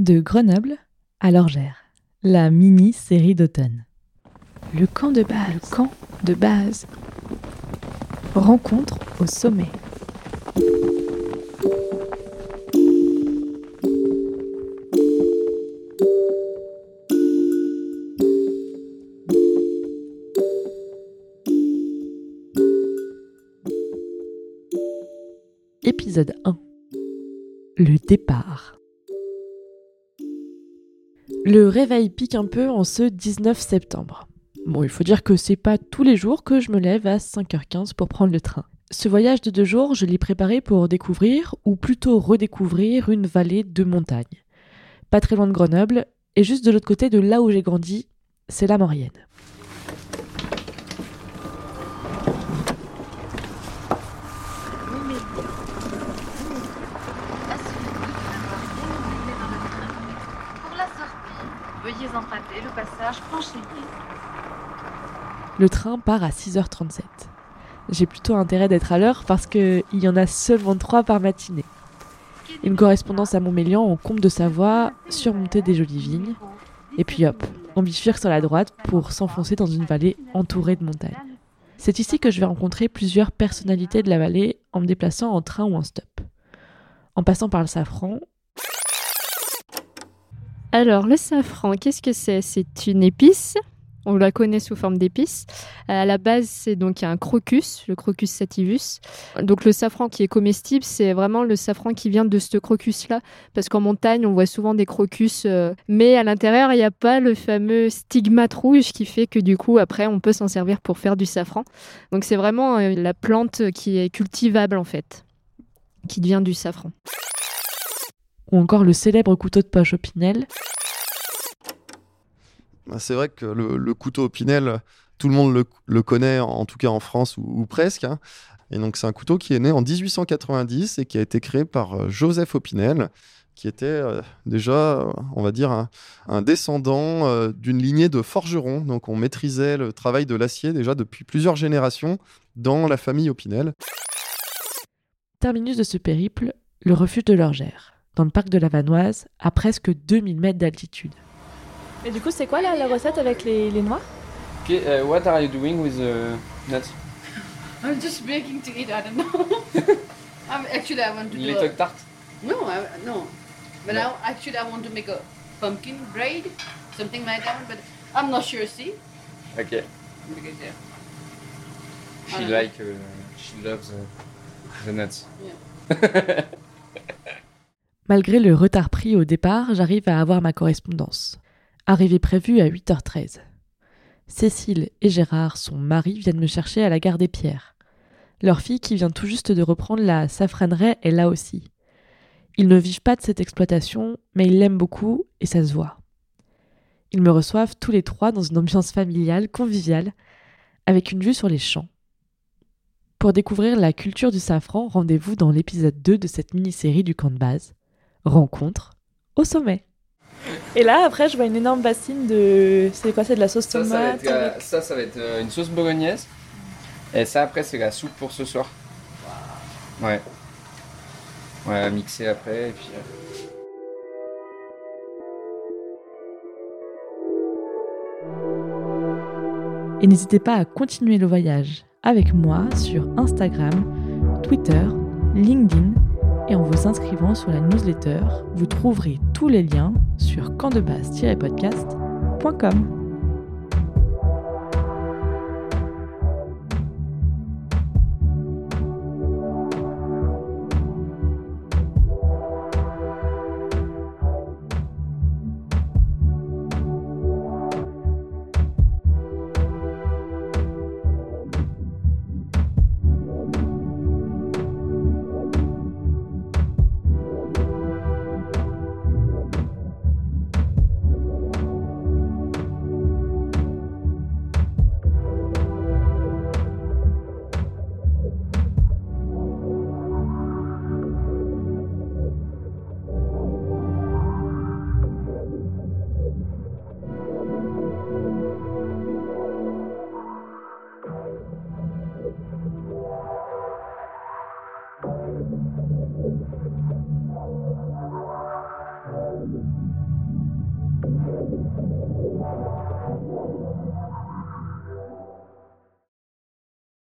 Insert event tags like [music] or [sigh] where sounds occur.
De Grenoble à Lorgère, la mini-série d'automne. Le camp de base. Le camp de base. Rencontre au sommet. Épisode 1 Le départ. Le réveil pique un peu en ce 19 septembre. Bon, il faut dire que c'est pas tous les jours que je me lève à 5h15 pour prendre le train. Ce voyage de deux jours, je l'ai préparé pour découvrir, ou plutôt redécouvrir, une vallée de montagne. Pas très loin de Grenoble, et juste de l'autre côté de là où j'ai grandi, c'est la Maurienne. Veuillez emprunter le passage Franchigny. Le train part à 6h37. J'ai plutôt intérêt d'être à l'heure parce qu'il y en a seulement 3 par matinée. Une correspondance à Montmélian en combe de Savoie, surmontée des jolies vignes. Et puis hop, on bifurque sur la droite pour s'enfoncer dans une vallée entourée de montagnes. C'est ici que je vais rencontrer plusieurs personnalités de la vallée en me déplaçant en train ou en stop. En passant par le safran, Alors, le safran, qu'est-ce que c'est? C'est une épice. On la connaît sous forme d'épice. Euh, À la base, c'est donc un crocus, le crocus sativus. Donc, le safran qui est comestible, c'est vraiment le safran qui vient de ce crocus-là. Parce qu'en montagne, on voit souvent des crocus, euh, mais à l'intérieur, il n'y a pas le fameux stigmate rouge qui fait que du coup, après, on peut s'en servir pour faire du safran. Donc, c'est vraiment euh, la plante qui est cultivable en fait, qui devient du safran. Ou encore le célèbre couteau de poche au Pinel, Bah, C'est vrai que le, le couteau Opinel, tout le monde le, le connaît, en tout cas en France ou, ou presque. hein. Et donc c'est un couteau qui est né en 1890 et qui a été créé par euh, Joseph Opinel, qui était euh, déjà, on va dire, un, un descendant euh, d'une lignée de forgerons. Donc on maîtrisait le travail de l'acier déjà depuis plusieurs générations dans la famille Opinel. terminus de ce périple, le refuge de l'Orgère, dans le parc de la Vanoise, à presque 2000 mètres d'altitude. Et du coup, c'est quoi la, la recette avec les, les noix Okay, uh, what are you doing with the nuts? I'm just making to eat. I don't know. [laughs] I'm, actually, I want to do. Little A, tart? no, I, no. But No. now, actually, I want to make a pumpkin braid, something like that. But I'm not sure. See, Okay. because yeah. She Uh, like, uh, she loves uh, the nuts. [laughs] Malgré le retard pris au départ, j'arrive à avoir ma correspondance. Arrivée prévue à 8h13. Cécile et Gérard, son mari, viennent me chercher à la gare des Pierres. Leur fille, qui vient tout juste de reprendre la safranerie, est là aussi. Ils ne vivent pas de cette exploitation, mais ils l'aiment beaucoup et ça se voit. Ils me reçoivent tous les trois dans une ambiance familiale, conviviale, avec une vue sur les champs. Pour découvrir la culture du safran, rendez-vous dans l'épisode 2 de cette mini-série du camp de base. Rencontre au sommet. Et là, après, je vois une énorme bassine de. C'est quoi C'est de la sauce Ça, ça va tomate être, euh, avec- ça, ça va être euh, une sauce bolognaise. Et ça, après, c'est la soupe pour ce soir. Ouais. Ouais, mixer après, et puis... euh, Et n'hésitez pas à continuer le voyage avec moi sur Instagram, Twitter, LinkedIn et en vous inscrivant sur la newsletter, vous trouverez tous les liens sur campdebase-podcast.com.